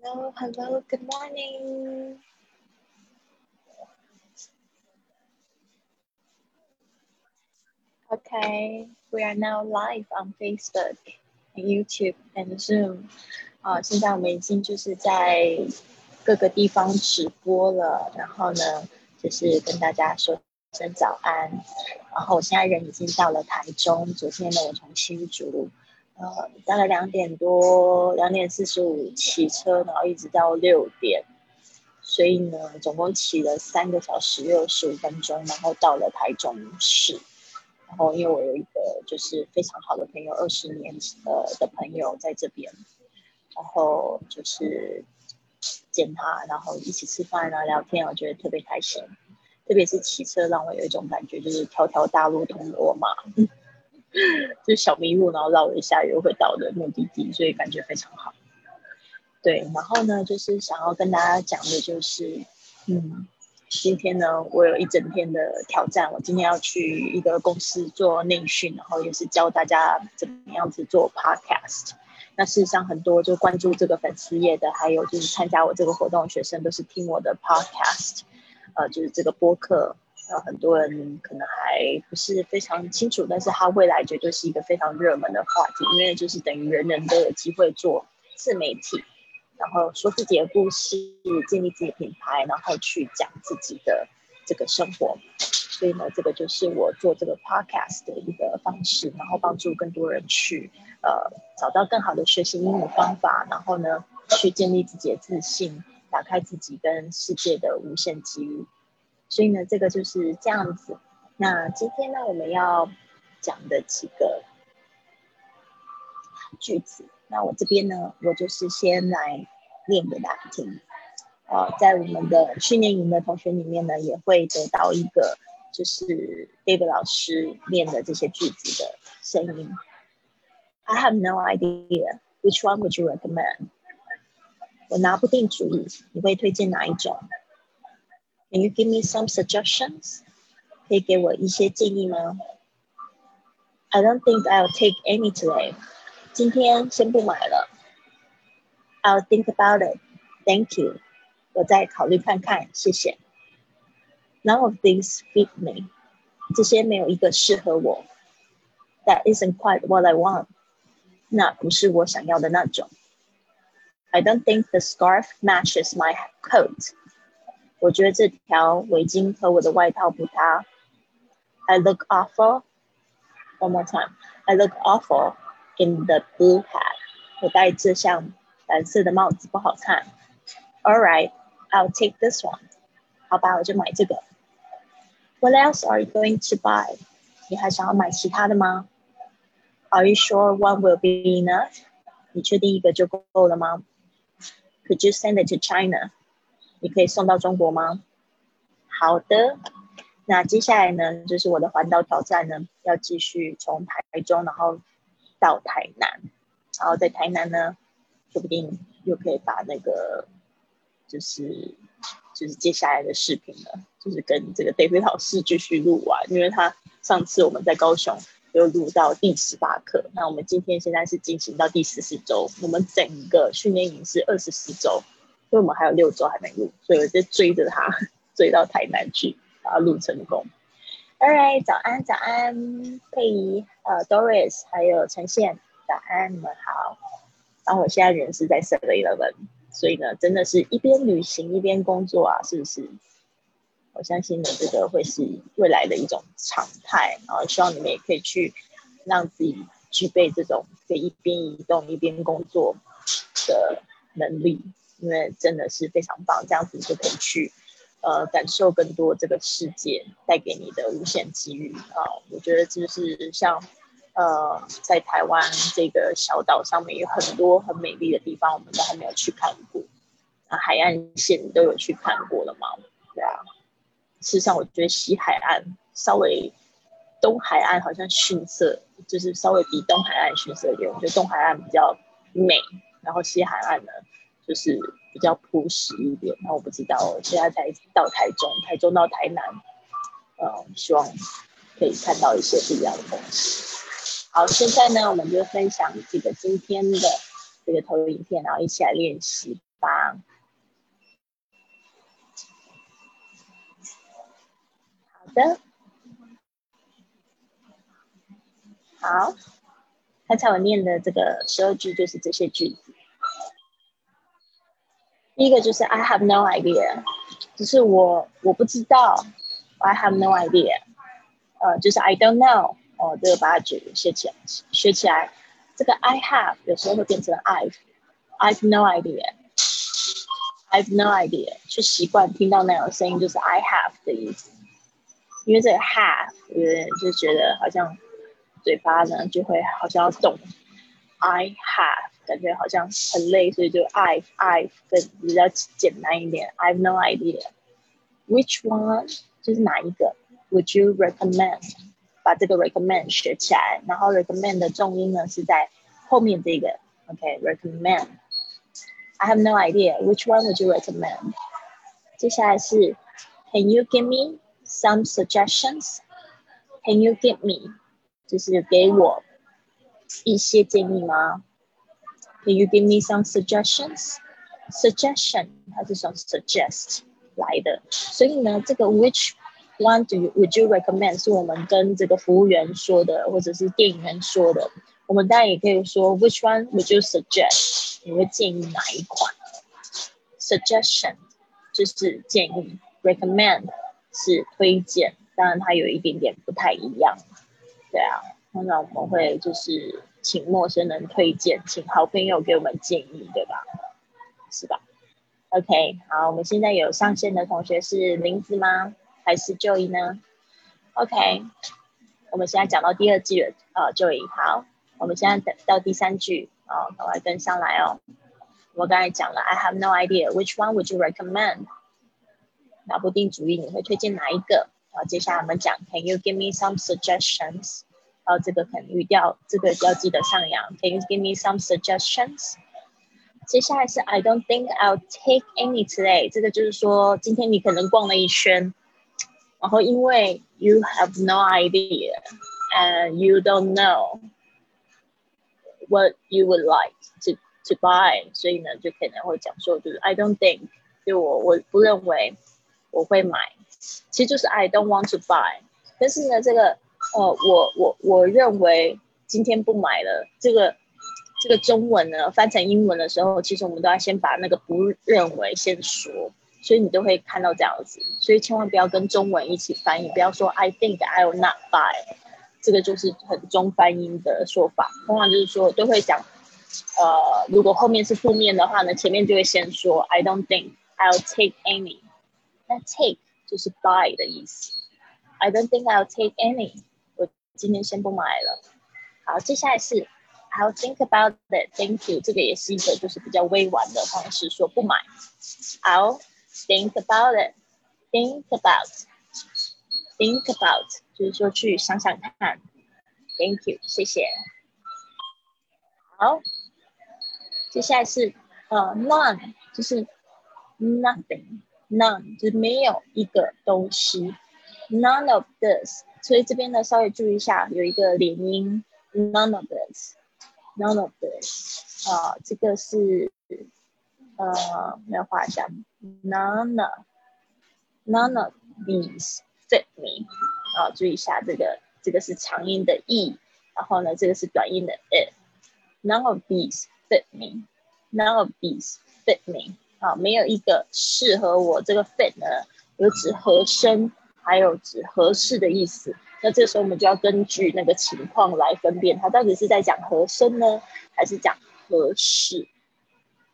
Hello, hello, good morning. Okay, we are now live on Facebook YouTube and Zoom. 啊，现在我们已经就是在各个地方直播了，然后呢，就是跟大家说声早安。然后我现在人已经到了台中，昨天呢，我从新竹。呃，大概两点多，两点四十五骑车，然后一直到六点，所以呢，总共骑了三个小时六十五分钟，然后到了台中市。然后因为我有一个就是非常好的朋友，二十年呃的朋友在这边，然后就是见他，然后一起吃饭啊聊天，我觉得特别开心。特别是骑车让我有一种感觉，就是条条大路通罗马。就小迷路，然后绕了一下又会到的目的地，所以感觉非常好。对，然后呢，就是想要跟大家讲的，就是嗯，今天呢，我有一整天的挑战。我今天要去一个公司做内训，然后也是教大家怎么样子做 podcast。那事实上，很多就关注这个粉丝页的，还有就是参加我这个活动的学生，都是听我的 podcast，呃，就是这个播客。有很多人可能还不是非常清楚，但是他未来绝对是一个非常热门的话题，因为就是等于人人都有机会做自媒体，然后说自己的故事，建立自己品牌，然后去讲自己的这个生活。所以呢，这个就是我做这个 podcast 的一个方式，然后帮助更多人去呃找到更好的学习英语方法，然后呢去建立自己的自信，打开自己跟世界的无限机遇。所以呢，这个就是这样子。那今天呢，我们要讲的几个句子，那我这边呢，我就是先来念给大家听。呃，在我们的训练营的同学里面呢，也会得到一个就是 David 老师念的这些句子的声音。I have no idea which one would you recommend？我拿不定主意，你会推荐哪一种 ？Can you give me some suggestions? 可以给我一些建议吗？I don't think I'll take any today. 今天先不买了。I'll think about it. Thank you. 我再考虑看看，谢谢。None of these fit me. 这些没有一个适合我。That isn't quite what I want. 那不是我想要的那种。I don't think the scarf matches my coat. 我觉得这条围巾和我的外套不搭。I look awful. One more time. I look awful in the blue hat. 我戴这像蓝色的帽子不好看。All right, I'll take this one. 好吧，我就买这个。What else are you going to buy? 你还想要买其他的吗？Are you sure one will be enough? 你确定一个就够了吗？Could you send it to China? 你可以送到中国吗？好的，那接下来呢，就是我的环岛挑战呢，要继续从台中，然后到台南，然后在台南呢，说不定又可以把那个，就是就是接下来的视频呢，就是跟这个 David 老师继续录完，因为他上次我们在高雄又录到第十八课，那我们今天现在是进行到第十四周，我们整个训练营是二十四周。因为我们还有六周还没录，所以我就追着他追到台南去，把它录成功。All right，早安，早安，佩仪，呃，Doris，还有陈宪，早安，你们好。然后我现在人是在 Seven Eleven，所以呢，真的是一边旅行一边工作啊，是不是？我相信呢，这个会是未来的一种常态。然后希望你们也可以去让自己具备这种可以一边移动一边工作的能力。因为真的是非常棒，这样子就可以去，呃，感受更多这个世界带给你的无限机遇啊！我觉得就是像，呃，在台湾这个小岛上面有很多很美丽的地方，我们都还没有去看过。啊，海岸线都有去看过了吗？对啊。事实上，我觉得西海岸稍微东海岸好像逊色，就是稍微比东海岸逊色一点。我觉得东海岸比较美，然后西海岸呢？就是比较朴实一点，那我不知道，现在才到台中，台中到台南，呃，希望可以看到一些不一样的东西。好，现在呢，我们就分享这个今天的这个投影片，然后一起来练习。吧。好的，好，刚才我念的这个十二句就是这些句子。第一个就是 I have no idea，就是我我不知道，I have no idea，呃，就是 I don't know，哦，这个把它学学起来，学起来，这个 I have 有时候会变成 I've，I've no idea，I've no idea，去习惯听到那种声音就是 I have 的意思，因为这个 have 呃就觉得好像嘴巴呢就会好像要动，I have。感觉好像很累，所以就 I I 更比较简单一点。I have no idea which one 就是哪一个？Would you recommend？把这个 recommend 学起来，然后 recommend 的重音呢是在后面这个。OK，recommend。I have no idea which one would you recommend？接下来是 Can you give me some suggestions？Can you give me？就是给我一些建议吗 ？Can you give me some suggestions? Suggestion 它是从 suggest 来的，所以呢，这个 which one do you would you recommend 是我们跟这个服务员说的，或者是店员说的。我们当然也可以说 which one would you suggest？你会建议哪一款？Suggestion 就是建议，recommend 是推荐，当然它有一点点不太一样。对啊，通常我们会就是。 请陌生人推荐，请好朋友给我们建议，对吧？是吧？OK，好，我们现在有上线的同学是林子吗？还是 Joy 呢？OK，我们现在讲到第二句了啊，Joy，好，我们现在等到第三句啊，赶快跟上来哦。我刚才讲了，I have no idea，which one would you recommend？拿不定主意，你会推荐哪一个？好，接下来我们讲，Can you give me some suggestions？哦，这个可能语调，这个要记得上扬。Can you give me some suggestions？接下来是 I don't think I'll take any today。这个就是说，今天你可能逛了一圈，然后因为 you have no idea and you don't know what you would like to to buy，所以呢，就可能会讲说，就是 I don't think，就我我不认为我会买，其实就是 I don't want to buy。但是呢，这个 哦，我我我认为今天不买了。这个这个中文呢，翻成英文的时候，其实我们都要先把那个不认为先说，所以你都会看到这样子。所以千万不要跟中文一起翻译，不要说 I think I'll not buy，这个就是很中翻英的说法。通常就是说都会讲，呃，如果后面是负面的话呢，前面就会先说 I don't think I'll take any。那 take 就是 buy 的意思。I don't think I'll take any。今天先不买了。好，接下来是 I'll think about it. Thank you. 这个也是一个就是比较委婉的方式说不买。I'll think about it. Think about. Think about 就是说去想想看。Thank you. 谢谢。好，接下来是呃 none 就是 nothing none 就是没有一个东西。None of this 所以这边呢，稍微注意一下，有一个连音，none of this，none of this，啊，这个是呃，要画一下，none，none of these fit me，啊，注意一下这个，这个是长音的 e，然后呢，这个是短音的 i，none of these fit me，none of these fit me，啊，没有一个适合我，这个 fit 呢，有指合身。还有指合适的意思，那这时候我们就要根据那个情况来分辨，它到底是在讲合身呢，还是讲合适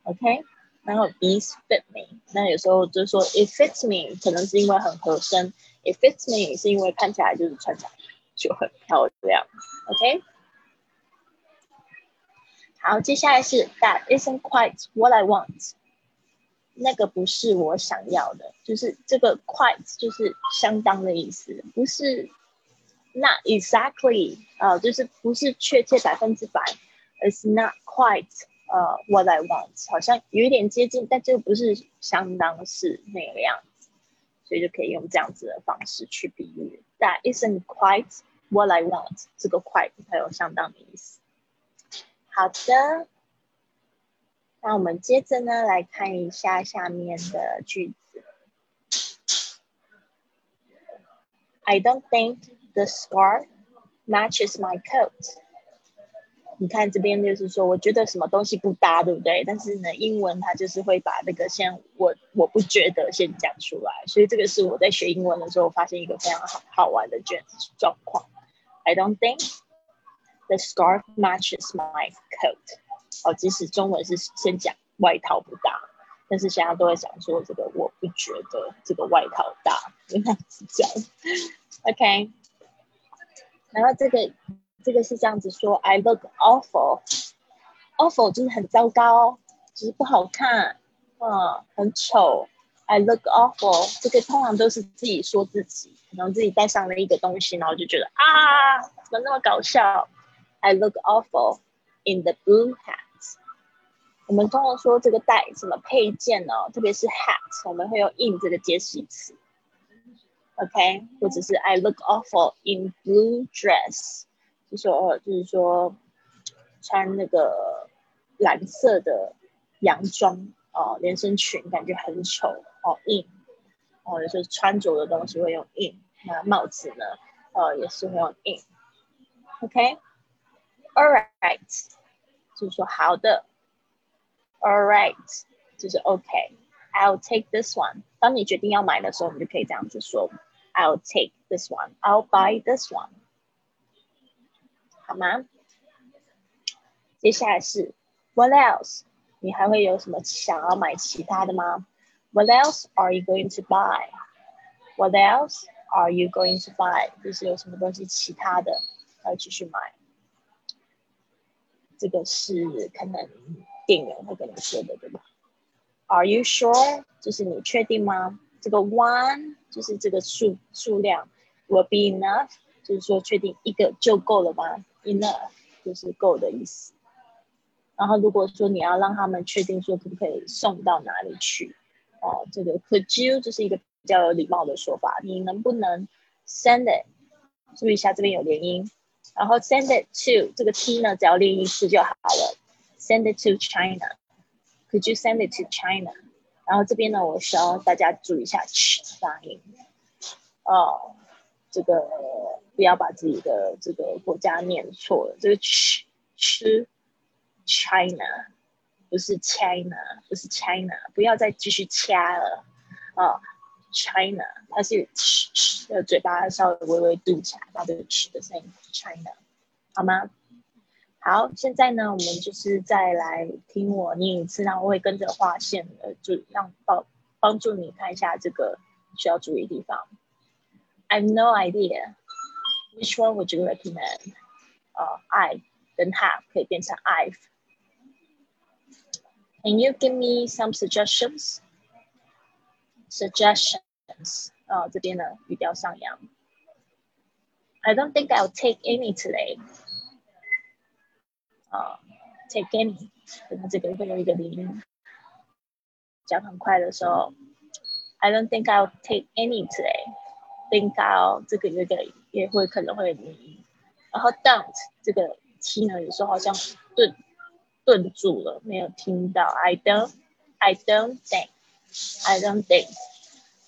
？OK，然后 these fit me，那有时候就说 it fits me，可能是因为很合身；it fits me 是因为看起来就是穿起来就很漂亮。OK，好，接下来是 that isn't quite what I want。那个不是我想要的，就是这个 quite 就是相当的意思，不是 not exactly 啊，就是不是确切百分之百，it's not quite 呃 what I want，好像有一点接近，但这个不是相当是那个样子，所以就可以用这样子的方式去比喻，that isn't quite what I want，这个 quite 它有相当的意思。好的。那我们接着呢，来看一下下面的句子。I don't think the scarf matches my coat。你看这边就是说，我觉得什么东西不搭，对不对？但是呢，英文它就是会把那个先我我不觉得先讲出来，所以这个是我在学英文的时候发现一个非常好好玩的卷状况。I don't think the scarf matches my coat。哦，即使中文是先讲外套不搭，但是现在都会想说这个我不觉得这个外套搭，这样子讲。OK，然后这个这个是这样子说，I look awful，awful 就是很糟糕，就是不好看，嗯，很丑。I look awful，这个通常都是自己说自己，可能自己带上了一个东西，然后就觉得啊，怎么那么搞笑？I look awful in the blue hat。我们通常说这个带什么配件呢？特别是 hat，我们会用 in 这个介系词，OK，或者是 I look awful in blue dress，就说就是说穿那个蓝色的洋装哦，连身裙感觉很丑哦，in 哦，就是穿着的东西会用 in，那帽子呢，呃，也是会用 in，OK，All right，就是说好的。All right，就是 OK。I'll take this one。当你决定要买的时候，你就可以这样子说：I'll take this one。I'll buy this one。好吗？接下来是 What else？你还会有什么想要买其他的吗？What else are you going to buy? What else are you going to buy？就是有什么东西其他的要继续买。这个是可能。 店员会跟你说的，对吧？Are you sure？就是你确定吗？这个 one 就是这个数数量，will be enough，就是说确定一个就够了吗？Enough 就是够的意思。然后如果说你要让他们确定说可不可以送到哪里去，哦，这个 Could you 就是一个比较有礼貌的说法，你能不能 send it？注意一下这边有连音，然后 send it to 这个 t 呢，只要练一次就好了。Send it to China. Could you send it to China? 然后这边呢，我需要大家注意一下 ch 发音哦，这个不要把自己的这个国家念错了。这个 ch ch China 不是 China，不是 China，不要再继续掐了啊！China 它是 ch ch 的嘴巴稍微微微嘟起来，把这个 ch 的声音 China 好吗？好，现在呢，我们就是再来听我念一次，然后我会跟着划线，呃，就让帮帮助你看一下这个需要注意的地方。I have no idea which one would you recommend？呃，I 跟 have 可以变成 I've。Can you give me some suggestions? Suggestions 啊，这边呢语调上扬。I don't think I'll take any today. 啊，take any，可能这个会有一个连音，讲很快的时候，I don't think I'll take any today。think I'll 这个有一个也会可能会有连音，然后 don't 这个 t 呢，有时候好像顿顿住了，没有听到。I don't, I don't think, I don't think,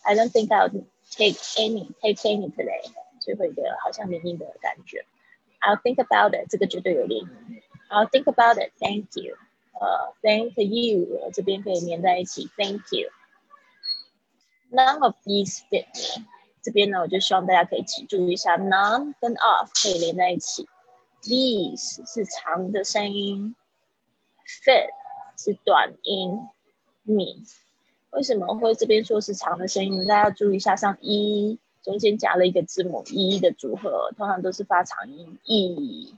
I don't think I'll take any, take any today，就会一个好像连音的感觉。I'll think about it，这个绝对有连音。I'll think about it. Thank you. 呃，Thank you 这边可以连在一起。Thank you. None of these fit 这边呢，我就希望大家可以记住一下，none 跟 of 可以连在一起。These 是长的声音，fit 是短音。me 为什么会这边说是长的声音？大家注意一下，像 e 中间夹了一个字母 e 的组合，通常都是发长音 e。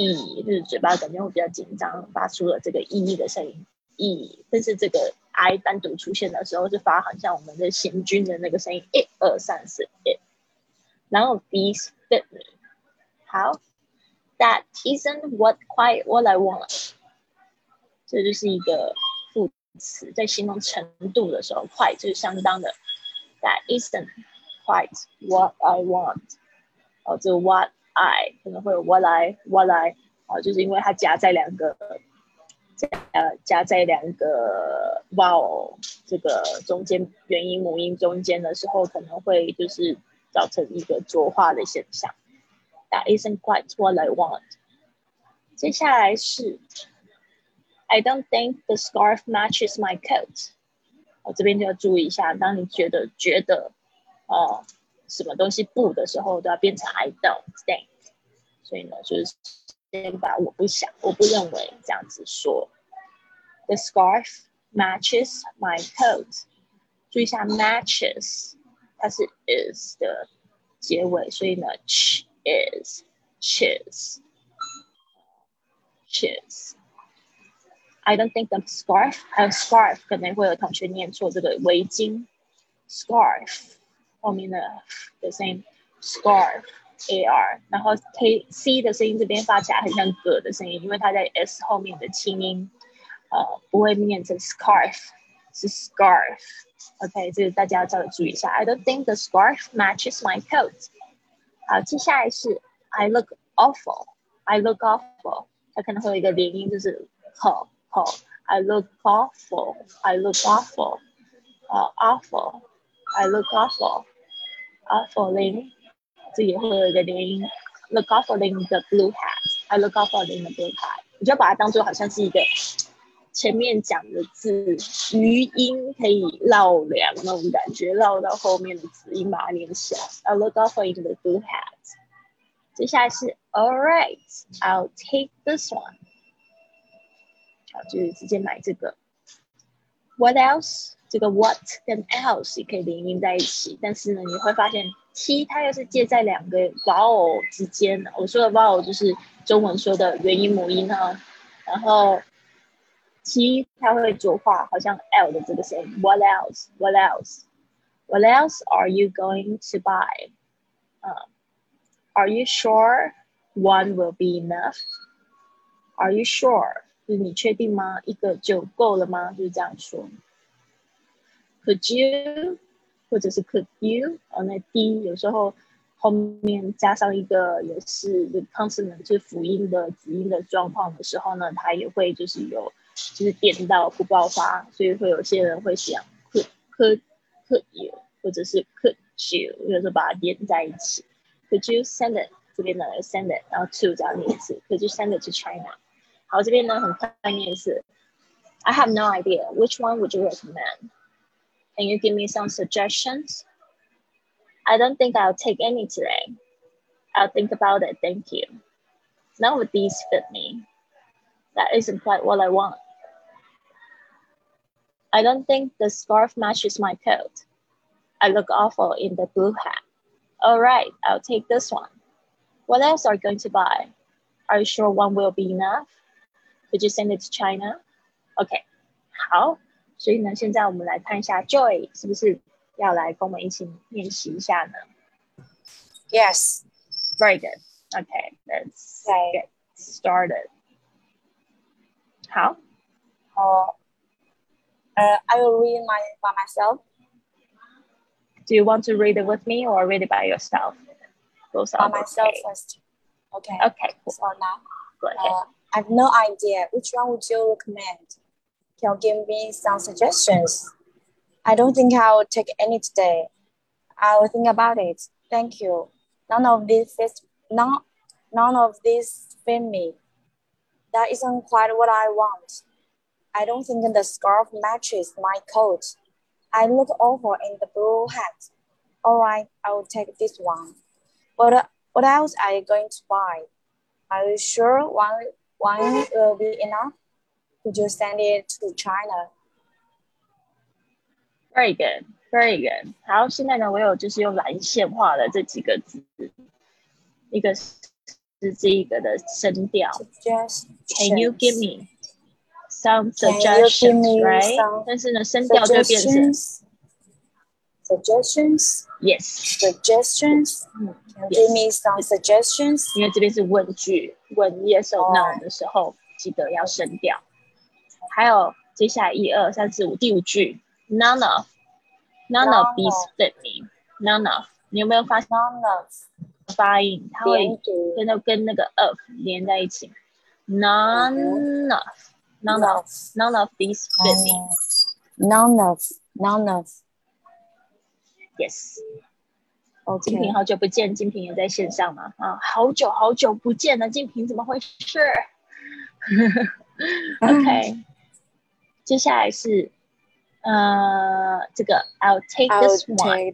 E 就是嘴巴感觉会比较紧张，发出了这个 e 的声音。e，但是这个 i 单独出现的时候，是发很像我们的行军的那个声音。一二三四，一。然后 these fit me。好，That isn't what quite what I want。这就是一个副词，在形容程度的时候，quite 就是相当的。That isn't quite what I want。哦，这 what。I 可能会有 what I what I 啊，就是因为它夹在两个 加加在两个 vowel 这个中间元音母音中间的时候，可能会就是造成一个浊化的现象。That isn't quite what I want。接下来是 I don't think the scarf matches my coat。我这边就要注意一下，当你觉得觉得哦 什么东西不的时候，都要变成 I don't think。所以呢，就是先把我不想、我不认为这样子说。The scarf matches my coat。注意一下，matches 它是 is 的结尾，所以呢，ch is cheers cheers。I don't think the scarf 还有 scarf 可能会有同学念错这个围巾 scarf 后面的的声音 scarf a r，然后 k c 的声音这边发起来很像葛的声音，因为它在 s 后面的清音，呃，不会念成 scarf，是 scarf。OK，这个大家要稍微注意一下。I don't think the scarf matches my coat。好，接下来是 I look awful，I look awful，它可能会有一个连音，就是好好，I look awful，I look awful，呃，awful，I look awful，awful 零。这也会有一个连音，look awful in the blue hat，I look awful in the blue hat，你就把它当做好像是一个前面讲的字余音可以绕梁那种感觉，绕到后面的字音把它连起来，I look awful in the blue hat。接下来是 All right，I'll take this one，好，就是直接买这个。What else？ 这个 what 跟 else 也可以连音在一起，但是呢，你会发现 t 它又是介在两个 vowel 之间的。我说的 vowel 就是中文说的元音母音哈，然后 t 它会浊化，好像 l 的这个声音。What else？What else？What else are you going to buy？啊，Are you sure one will be enough？Are you sure？就是你确定吗？一个就够了吗？就是这样说。Could you，或者是 Could you？哦，那 D 有时候后面加上一个也是 the consonant，就是辅音的子音的状况的时候呢，它也会就是有就是点到不爆发，所以会有些人会想 Could Could Could you，或者是 Could you，有时候把它连在一起。Could you send it？这边呢 send it，然后 to 这样念一次。Could you send it to China？好，这边呢很快念是 I have no idea. Which one would you recommend? Can you give me some suggestions? I don't think I'll take any today. I'll think about it, thank you. None of these fit me. That isn't quite what I want. I don't think the scarf matches my coat. I look awful in the blue hat. All right, I'll take this one. What else are you going to buy? Are you sure one will be enough? Could you send it to China? Okay, 好，所以呢，现在我们来看一下 Joy 是不是要来跟我们一起练习一下呢？Yes. Very good. Okay, let's get started. 好。好。Uh, I will read my by myself. Do you want to read it with me or read it by yourself? Both by myself okay. first. Okay. Okay. Cool. So now, go ahead. Uh, I have no idea. Which one would you recommend? Can you give me some suggestions? I don't think I will take any today. I will think about it. Thank you. None of this fits none, none of this fit me. That isn't quite what I want. I don't think the scarf matches my coat. I look awful in the blue hat. All right, I will take this one. But what else are you going to buy? Are you sure one, one will be enough? Could you send it to China? Very good, very good. 好，现在呢，我有就是用蓝线画的这几个字，一个是这一个的声调。Can you give me some suggestions, right？但是呢，声调就变成 suggestions. Yes. Suggestions. Can you give me some suggestions? 因为这边是问句，问 yes or no 的时候，记得要声调。 还有接下来一二三四五第五句，none of none of these fit me none of 你有没有发现 none of 发音它会跟那跟那个 of 连在一起，none of none of none of these fit me. None of, none of. Yes.，OK，金平好久不见，金平也在线上嘛？啊，好久好久不见了，金平怎么回事？OK，接下来是呃这个 I'll take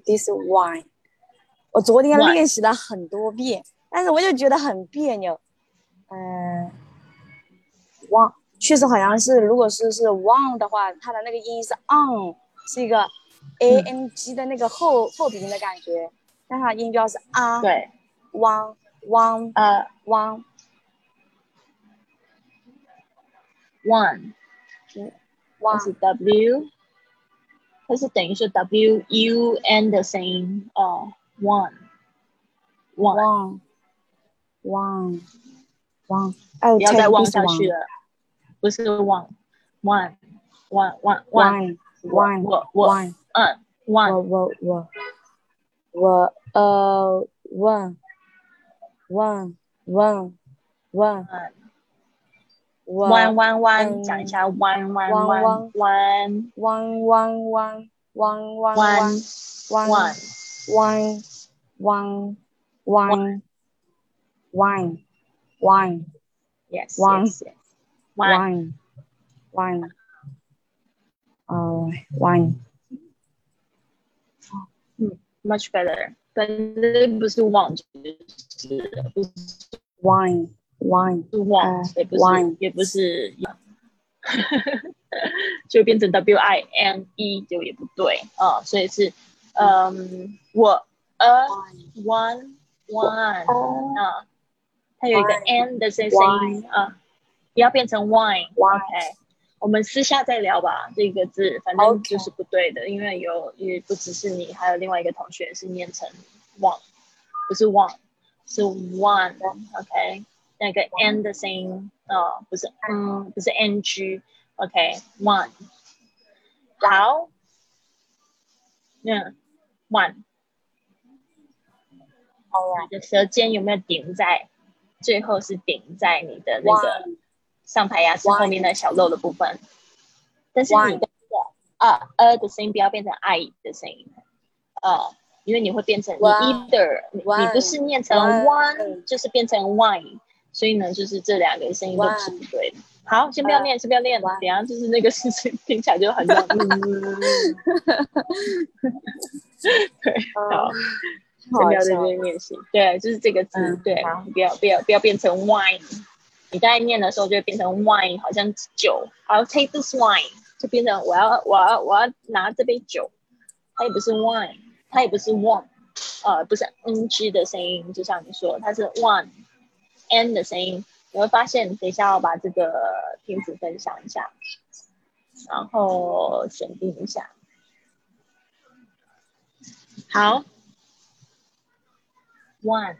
this one。我昨天练习了很多遍，但是我就觉得很别扭。嗯，one 确实好像是，如果是是 one 的话，它的那个音是 on，是一个 a n g 的那个后后鼻音的感觉，但它的音标是啊对，one one 呃。one，one，它是 one W，它是等于是 W U N 的声音哦，one，one， one one one。哎，不要再望下去了，不是 one，one，one，one，one， one 我我 one。嗯，one，我我我我呃问 问问问我 one one one，嗯讲一下 one one one one one one one one one one one one one one one one one one yes One. yes yes one one one 呃 one much better，但是不是 one 就是不是 one one one，呃也不 one 是也不是，就变成 W I N E 就也不对啊，所以是嗯我 a one one 啊，它有一个 n 的声声音啊，不要变成 wine。Wine OK，我们私下再聊吧。这个字反正就是不对的，因为有也不只是你，还有另外一个同学是念成 one，不是 one，是 one。OK，那个 n 的声音啊、不是嗯，不是 ng。OK，one。好，嗯，one。alright 你的舌尖有没有顶在最后？是顶在你的那个上排牙齿后面的小肉的部分。但是你的那个啊呃的声音不要变成 i 的声音，呃，因为你会变成你 either 你你不是念成 One one 就是变成 wine，所以呢，就是这两个声音都不是不对的。好，先不要念，先不要念，One 等下就是那个事情听起来就很 像。嗯对，好。先不要在这边练习。对，就是这个字，嗯对好，不要不要不要变成 wine。你在念的时候就会变成 wine，好像酒。好，take this wine，就变成我要我要我要拿这杯酒，它也不是 wine，它也不是 one，呃，不是 ng 的声音，就像你说，它是 one n 的声音。你会发现，等一下我把这个片子分享一下，然后选定一下。好。one，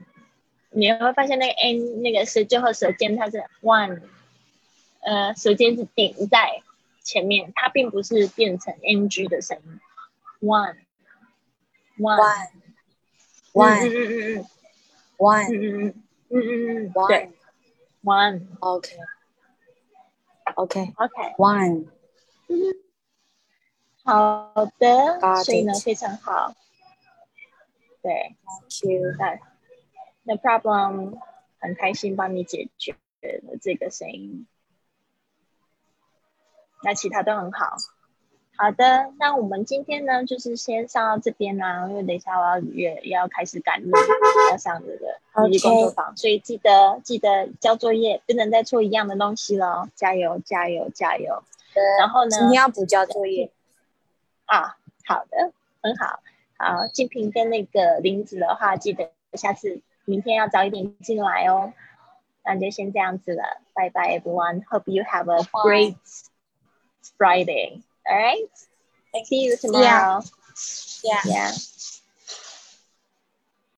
你会发现那个 n 那个是最后舌尖它是 one，呃，舌尖是顶在前面，它并不是变成 ng 的声音。one one one 嗯嗯嗯嗯 one 嗯嗯嗯嗯嗯嗯，对，one。OK OK OK one，嗯，好的，所以呢非常好，对，Thank you，那 No problem，很开心帮你解决了这个声音，那其他都很好。好的，那我们今天呢，就是先上到这边啦、因为等一下我要也也要开始赶路，要上这个工作坊所以记得记得交作业，不能再错一样的东西了，加油加油加油！然后呢，今天要补交作业。啊，好的，很好。好，静平跟那个林子的话，记得下次明天要早一点进来哦。那就先这样子了，拜拜，everyone. Hope you have a great Friday. All right. See you tomorrow. Yeah. Yeah.